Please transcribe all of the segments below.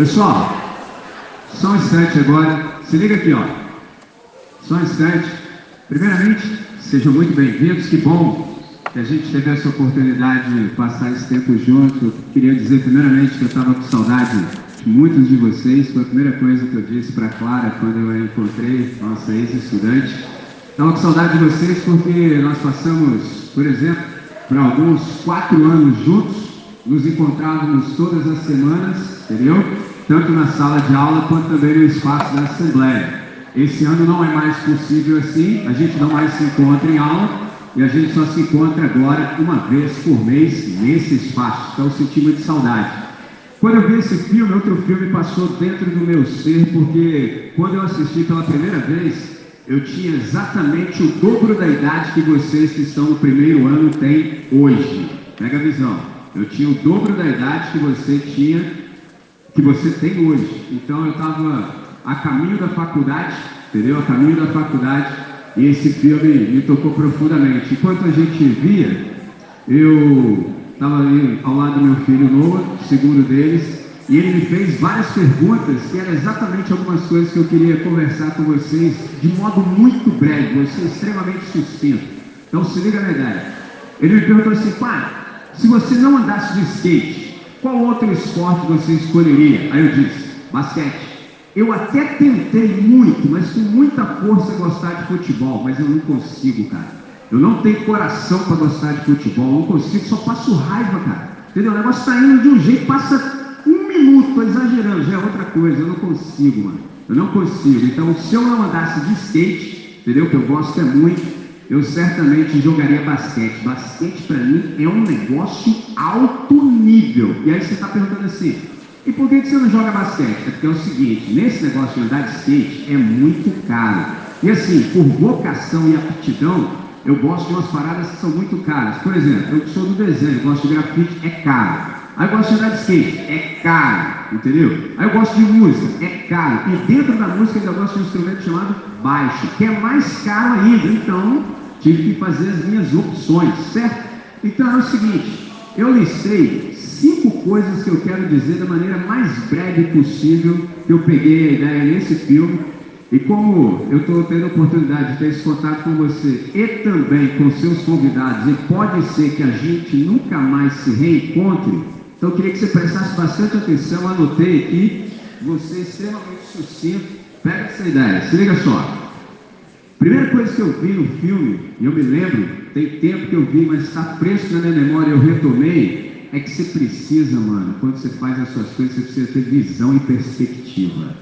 Pessoal, só um instante agora. Se liga aqui, ó. Só um instante. Primeiramente, sejam muito bem-vindos. Que bom que a gente teve essa oportunidade de passar esse tempo junto. Eu queria dizer, primeiramente, que eu estava com saudade de muitos de vocês. Foi a primeira coisa que eu disse para Clara quando eu a encontrei, nossa ex-estudante. Estava com saudade de vocês porque nós passamos, por exemplo, por alguns quatro anos juntos, nos encontrávamos todas as semanas, entendeu? Tanto na sala de aula quanto também no espaço da Assembleia. Esse ano não é mais possível assim, a gente não mais se encontra em aula e a gente só se encontra agora uma vez por mês nesse espaço. Então eu senti muita saudade. Quando eu vi esse filme, outro filme passou dentro do meu ser, porque quando eu assisti pela primeira vez, eu tinha exatamente o dobro da idade que vocês que estão no primeiro ano têm hoje. Pega a visão. Eu tinha o dobro da idade que você tinha, que você tem hoje. Então eu estava a caminho da faculdade, entendeu? A caminho da faculdade, e esse filme me tocou profundamente. Enquanto a gente via, eu estava ali ao lado do meu filho Noah, segundo deles, e ele me fez várias perguntas que eram exatamente algumas coisas que eu queria conversar com vocês de modo muito breve, ser extremamente sucinto. Então se liga na ideia. Ele me perguntou assim, pai, se você não andasse de skate, qual outro esporte você escolheria? Aí eu disse, basquete. Eu até tentei muito, mas com muita força gostar de futebol, mas eu não consigo, cara. Eu não tenho coração para gostar de futebol, não consigo, só passo raiva, cara. Entendeu? O negócio está indo de um jeito, passa minuto, estou exagerando, já é outra coisa, eu não consigo, mano. Eu não consigo. Então, se eu não andasse de skate, entendeu? Que eu gosto é muito, eu certamente jogaria basquete. Basquete para mim é um negócio alto nível. E aí você está perguntando assim, e por que, você não joga basquete? É porque é o seguinte, nesse negócio de andar de skate é muito caro. E assim, por vocação e aptidão, eu gosto de umas paradas que são muito caras. Por exemplo, eu que sou do desenho, gosto de grafite, é caro. Aí eu gosto de andar de skate, é caro, entendeu? Aí eu gosto de música, é caro. E dentro da música eu gosto de um instrumento chamado baixo, que é mais caro ainda. Então, tive que fazer as minhas opções, certo? Então é o seguinte, eu listei cinco coisas que eu quero dizer da maneira mais breve possível, que eu peguei a ideia nesse filme. E como eu estou tendo a oportunidade de ter esse contato com você e também com seus convidados, e pode ser que a gente nunca mais se reencontre, então eu queria que você prestasse bastante atenção, anotei aqui, você é extremamente sucinto, pega essa ideia, se liga só. Primeira coisa que eu vi no filme, e eu me lembro, tem tempo que eu vi, mas está fresco na minha memória, eu retomei, é que você precisa, mano, quando você faz as suas coisas, você precisa ter visão e perspectiva.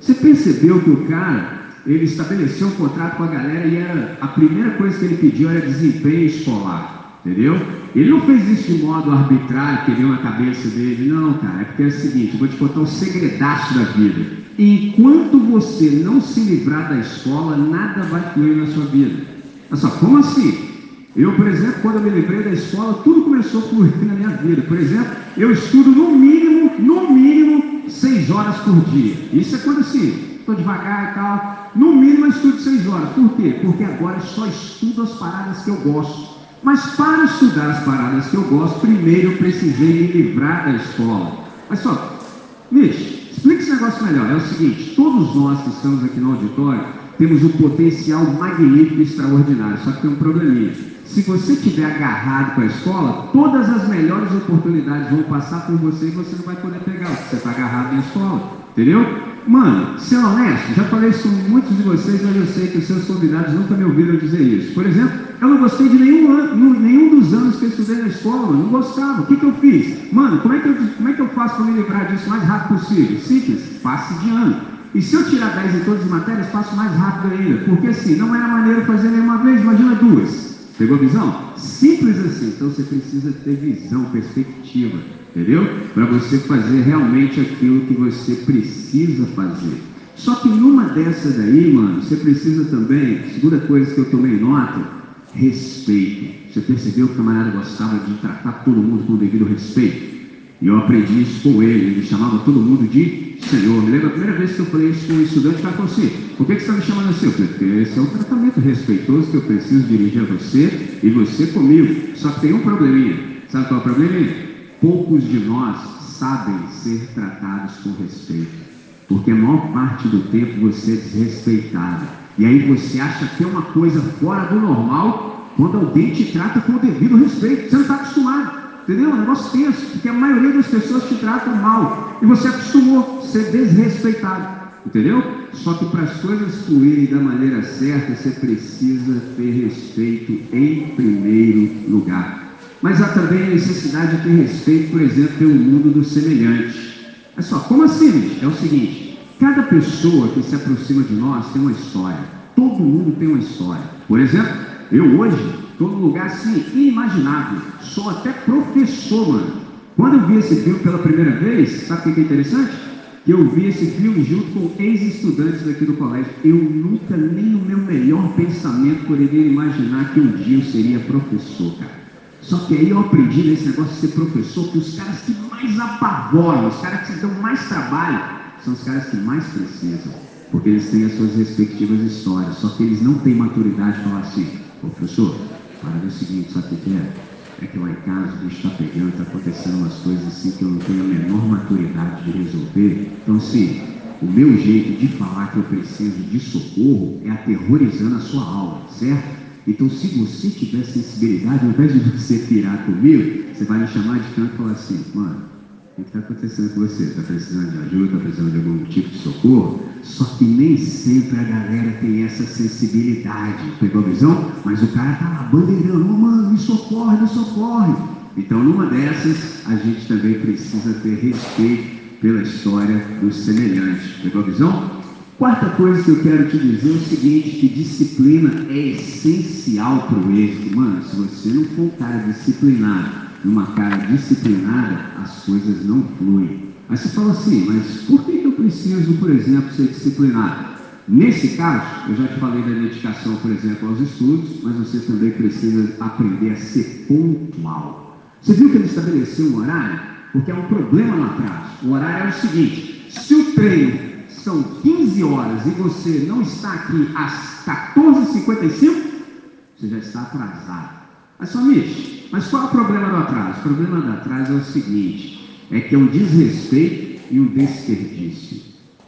Você percebeu que o cara, ele estabeleceu um contrato com a galera e era, a primeira coisa que ele pediu era desempenho escolar. Entendeu? Ele não fez isso de modo arbitrário, que deu na cabeça dele. Não, cara. É porque é o seguinte: vou te contar o segredaço da vida. Enquanto você não se livrar da escola, nada vai fluir na sua vida. Olha só, como assim? Eu, por exemplo, quando eu me livrei da escola, tudo começou a fluir na minha vida. Por exemplo, eu estudo no mínimo, no mínimo, seis horas por dia. Isso é quando assim, estou devagar e tal. No mínimo eu estudo seis horas. Por quê? Porque agora eu só estudo as paradas que eu gosto. Mas para estudar as paradas que eu gosto, primeiro eu precisei me livrar da escola. Mas só, Mitch, explica esse negócio melhor. É o seguinte, todos nós que estamos aqui no auditório temos um potencial magnífico e extraordinário, só que tem um probleminha. Se você estiver agarrado com a escola, todas as melhores oportunidades vão passar por você e você não vai poder pegar, porque você está agarrado na escola. Entendeu? Mano, ser honesto, já falei isso com muitos de vocês, mas eu sei que os seus convidados nunca me ouviram dizer isso. Por exemplo, eu não gostei de nenhum, ano, nenhum dos anos que eu estudei na escola, não gostava. O que, que eu fiz? Mano, como é que eu, como é que eu faço para me livrar disso o mais rápido possível? Simples, passe de ano. E se eu tirar 10 em todas as matérias, faço mais rápido ainda. Porque assim, não era maneiro fazer nenhuma vez, imagina duas. Pegou a visão? Simples assim. Então você precisa ter visão, perspectiva. Entendeu? Para você fazer realmente aquilo que você precisa fazer. Só que numa dessas aí, mano, você precisa também, segunda coisa que eu tomei nota, respeito. Você percebeu que o camarada gostava de tratar todo mundo com o devido respeito? E eu aprendi isso com ele, ele chamava todo mundo de Senhor. Me lembro a primeira vez que eu falei isso com um estudante, o cara falou assim, por que, que você está me chamando assim? Eu falei, porque esse é um tratamento respeitoso que eu preciso dirigir a você e você comigo. Só que tem um probleminha. Sabe qual é o probleminha? poucos de nós sabem ser tratados com respeito. Porque a maior parte do tempo você é desrespeitado. E aí você acha que é uma coisa fora do normal quando alguém te trata com o devido respeito. Você não está acostumado. Entendeu? É um negócio tenso, porque a maioria das pessoas te tratam mal. E você acostumou a ser desrespeitado. Entendeu? Só que para as coisas fluírem da maneira certa, você precisa ter respeito em primeiro lugar. Mas há também a necessidade de ter respeito, por exemplo, pelo mundo dos semelhantes. É só, como assim? É o seguinte: cada pessoa que se aproxima de nós tem uma história. Todo mundo tem uma história. Por exemplo, eu hoje estou num lugar assim inimaginável. Sou até professor, mano. Quando eu vi esse filme pela primeira vez, sabe o que é interessante? que eu vi esse filme junto com ex-estudantes daqui do colégio. Eu nunca, nem no meu melhor pensamento, poderia imaginar que um dia eu seria professor, cara. Só que aí eu aprendi nesse negócio de ser professor que os caras que mais apavoram, os caras que dão mais trabalho, são os caras que mais precisam. Porque eles têm as suas respectivas histórias. Só que eles não têm maturidade para falar assim, professor, para o seguinte, sabe o que é? é que lá em casa o bicho está pegando, está acontecendo umas coisas assim que eu não tenho a menor maturidade de resolver. Então, assim, o meu jeito de falar que eu preciso de socorro é aterrorizando a sua alma, certo? Então, se você tiver sensibilidade, ao invés de você pirar comigo, você vai me chamar de canto e falar assim, mano, o que está acontecendo com você? Está precisando de ajuda? Está precisando de algum tipo de socorro? Só que nem sempre a galera tem essa sensibilidade. Pegou a visão? Mas o cara está lá bandeirando, oh, mano, me socorre, me socorre. Então, numa dessas, a gente também precisa ter respeito pela história dos semelhantes. Pegou a visão? Quarta coisa que eu quero te dizer é o seguinte, que disciplina é essencial para o êxito. Mano, se você não for um cara disciplinado, numa cara disciplinada, as coisas não fluem. Aí você fala assim, mas por que eu preciso, por exemplo, ser disciplinado? Nesse caso, eu já te falei da dedicação, por exemplo, aos estudos, mas você também precisa aprender a ser pontual. Você viu que ele estabeleceu um horário? Porque é um problema no atraso. O horário é o seguinte: se o treino são 15 horas e você não está aqui às 14h55, você já está atrasado. Mas, Somiche, mas qual é o problema do atraso? O problema do atraso é o seguinte: é que é um desrespeito e um desperdício.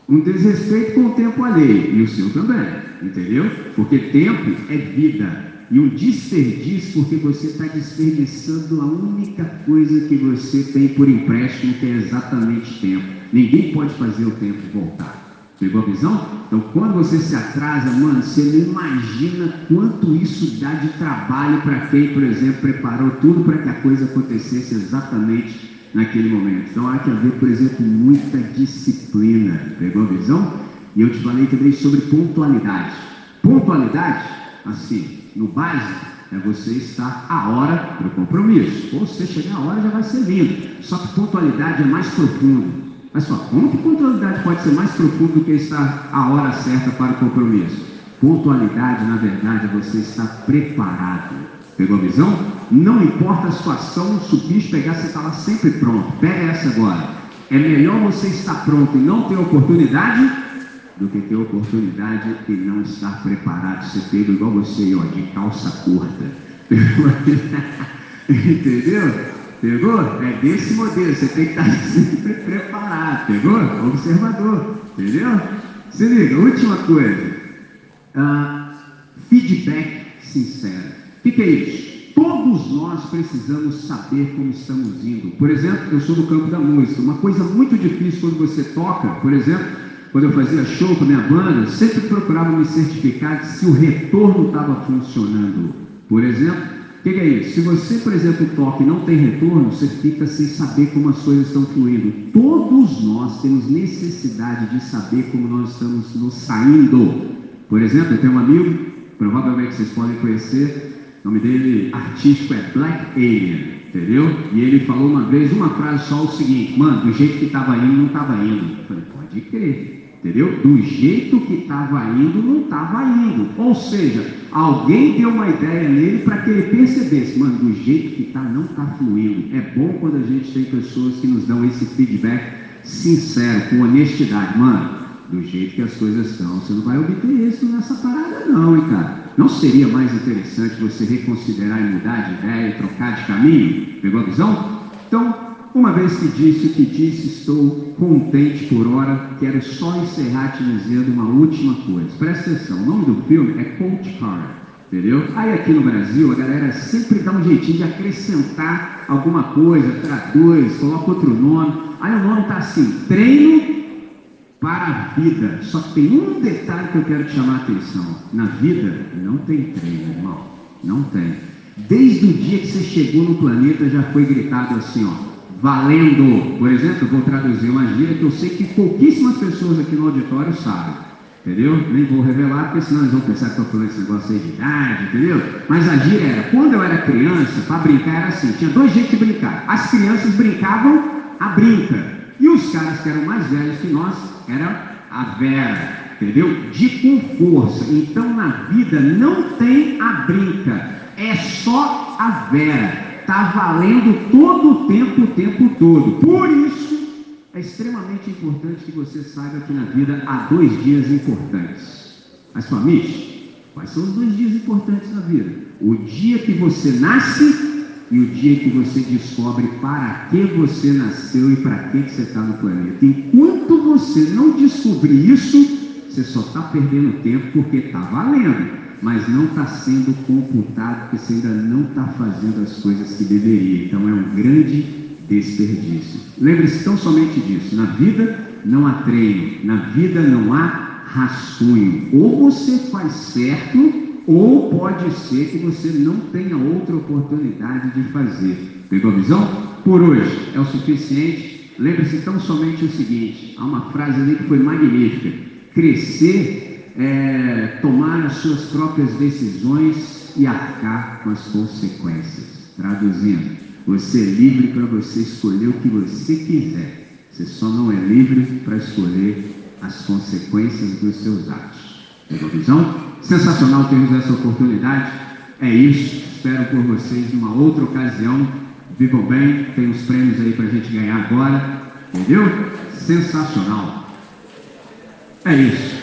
Um desrespeito com o tempo alheio, e o seu também, entendeu? Porque tempo é vida. E um desperdício porque você está desperdiçando a única coisa que você tem por empréstimo, que é exatamente tempo. Ninguém pode fazer o tempo voltar. Pegou a visão? Então, quando você se atrasa, mano, você não imagina quanto isso dá de trabalho para quem, por exemplo, preparou tudo para que a coisa acontecesse exatamente naquele momento. Então, há que haver, por exemplo, muita disciplina. Pegou a visão? E eu te falei também sobre pontualidade. Pontualidade, assim, no básico, é você estar a hora para o compromisso. Ou você chegar a hora, já vai ser lindo. Só que pontualidade é mais profundo. Mas só, como que pontualidade pode ser mais profunda do que estar a hora certa para o compromisso? Pontualidade, na verdade, é você estar preparado. Pegou a visão? Não importa a situação, bicho pegar, você está lá sempre pronto. Pega essa agora. É melhor você estar pronto e não ter oportunidade do que ter oportunidade e não estar preparado. Ser pego igual você, ó, de calça curta. Entendeu? Pegou? É desse modelo, você tem que estar sempre preparado, pegou? Observador, entendeu? Se liga, última coisa. Uh, feedback sincero. O que, que é isso? Todos nós precisamos saber como estamos indo. Por exemplo, eu sou do campo da música. Uma coisa muito difícil quando você toca, por exemplo, quando eu fazia show com a minha banda, sempre procurava me certificar se o retorno estava funcionando. Por exemplo, que, que é isso? Se você, por exemplo, toca e não tem retorno, você fica sem saber como as coisas estão fluindo. Todos nós temos necessidade de saber como nós estamos nos saindo. Por exemplo, eu tenho um amigo, provavelmente vocês podem conhecer, o nome dele artístico é Black Alien, entendeu? E ele falou uma vez uma frase só o seguinte, mano, do jeito que estava indo, não estava indo. Eu falei, pode crer. Entendeu? Do jeito que estava indo, não estava indo. Ou seja, alguém deu uma ideia nele para que ele percebesse, mano, do jeito que está, não está fluindo. É bom quando a gente tem pessoas que nos dão esse feedback sincero, com honestidade. Mano, do jeito que as coisas estão, você não vai obter isso nessa parada, não, hein, cara. Não seria mais interessante você reconsiderar e mudar de ideia, trocar de caminho? Pegou a visão? Então, Uma vez que disse o que disse, estou contente por hora. Quero só encerrar te dizendo uma última coisa. Presta atenção, o nome do filme é Coach Car, entendeu? Aí aqui no Brasil a galera sempre dá um jeitinho de acrescentar alguma coisa, traduz, coloca outro nome. Aí o nome tá assim, treino para a vida. Só que tem um detalhe que eu quero te chamar a atenção. Na vida não tem treino, irmão. Não tem. Desde o dia que você chegou no planeta já foi gritado assim, ó valendo. Por exemplo, vou traduzir uma gíria que eu sei que pouquíssimas pessoas aqui no auditório sabem. Entendeu? Nem vou revelar, porque senão eles vão pensar que estou falando esse negócio aí de idade, entendeu? Mas a gíria era, quando eu era criança, para brincar era assim, tinha dois jeitos de brincar. As crianças brincavam a brinca. E os caras que eram mais velhos que nós, eram a vera, entendeu? De com força. Então na vida não tem a brinca, é só a vera está valendo todo o tempo, o tempo todo. Por isso, é extremamente importante que você saiba que na vida há dois dias importantes. As famílias, quais são os dois dias importantes na vida? O dia que você nasce e o dia que você descobre para que você nasceu e para que, que você está no planeta. Enquanto você não descobrir isso, você só está perdendo tempo porque está valendo mas não está sendo computado porque você ainda não está fazendo as coisas que deveria. Então é um grande desperdício. Lembre-se tão somente disso. Na vida não há treino, na vida não há rascunho. Ou você faz certo, ou pode ser que você não tenha outra oportunidade de fazer. Pegou a visão? Por hoje é o suficiente. Lembre-se tão somente o seguinte: há uma frase ali que foi magnífica. Crescer é, tomar as suas próprias decisões e arcar com as consequências. Traduzindo, você é livre para você escolher o que você quiser. Você só não é livre para escolher as consequências dos seus atos. Uma visão? Sensacional termos essa oportunidade. É isso. Espero por vocês numa outra ocasião. Vivam bem. Tem uns prêmios aí para a gente ganhar agora. Entendeu? Sensacional. É isso.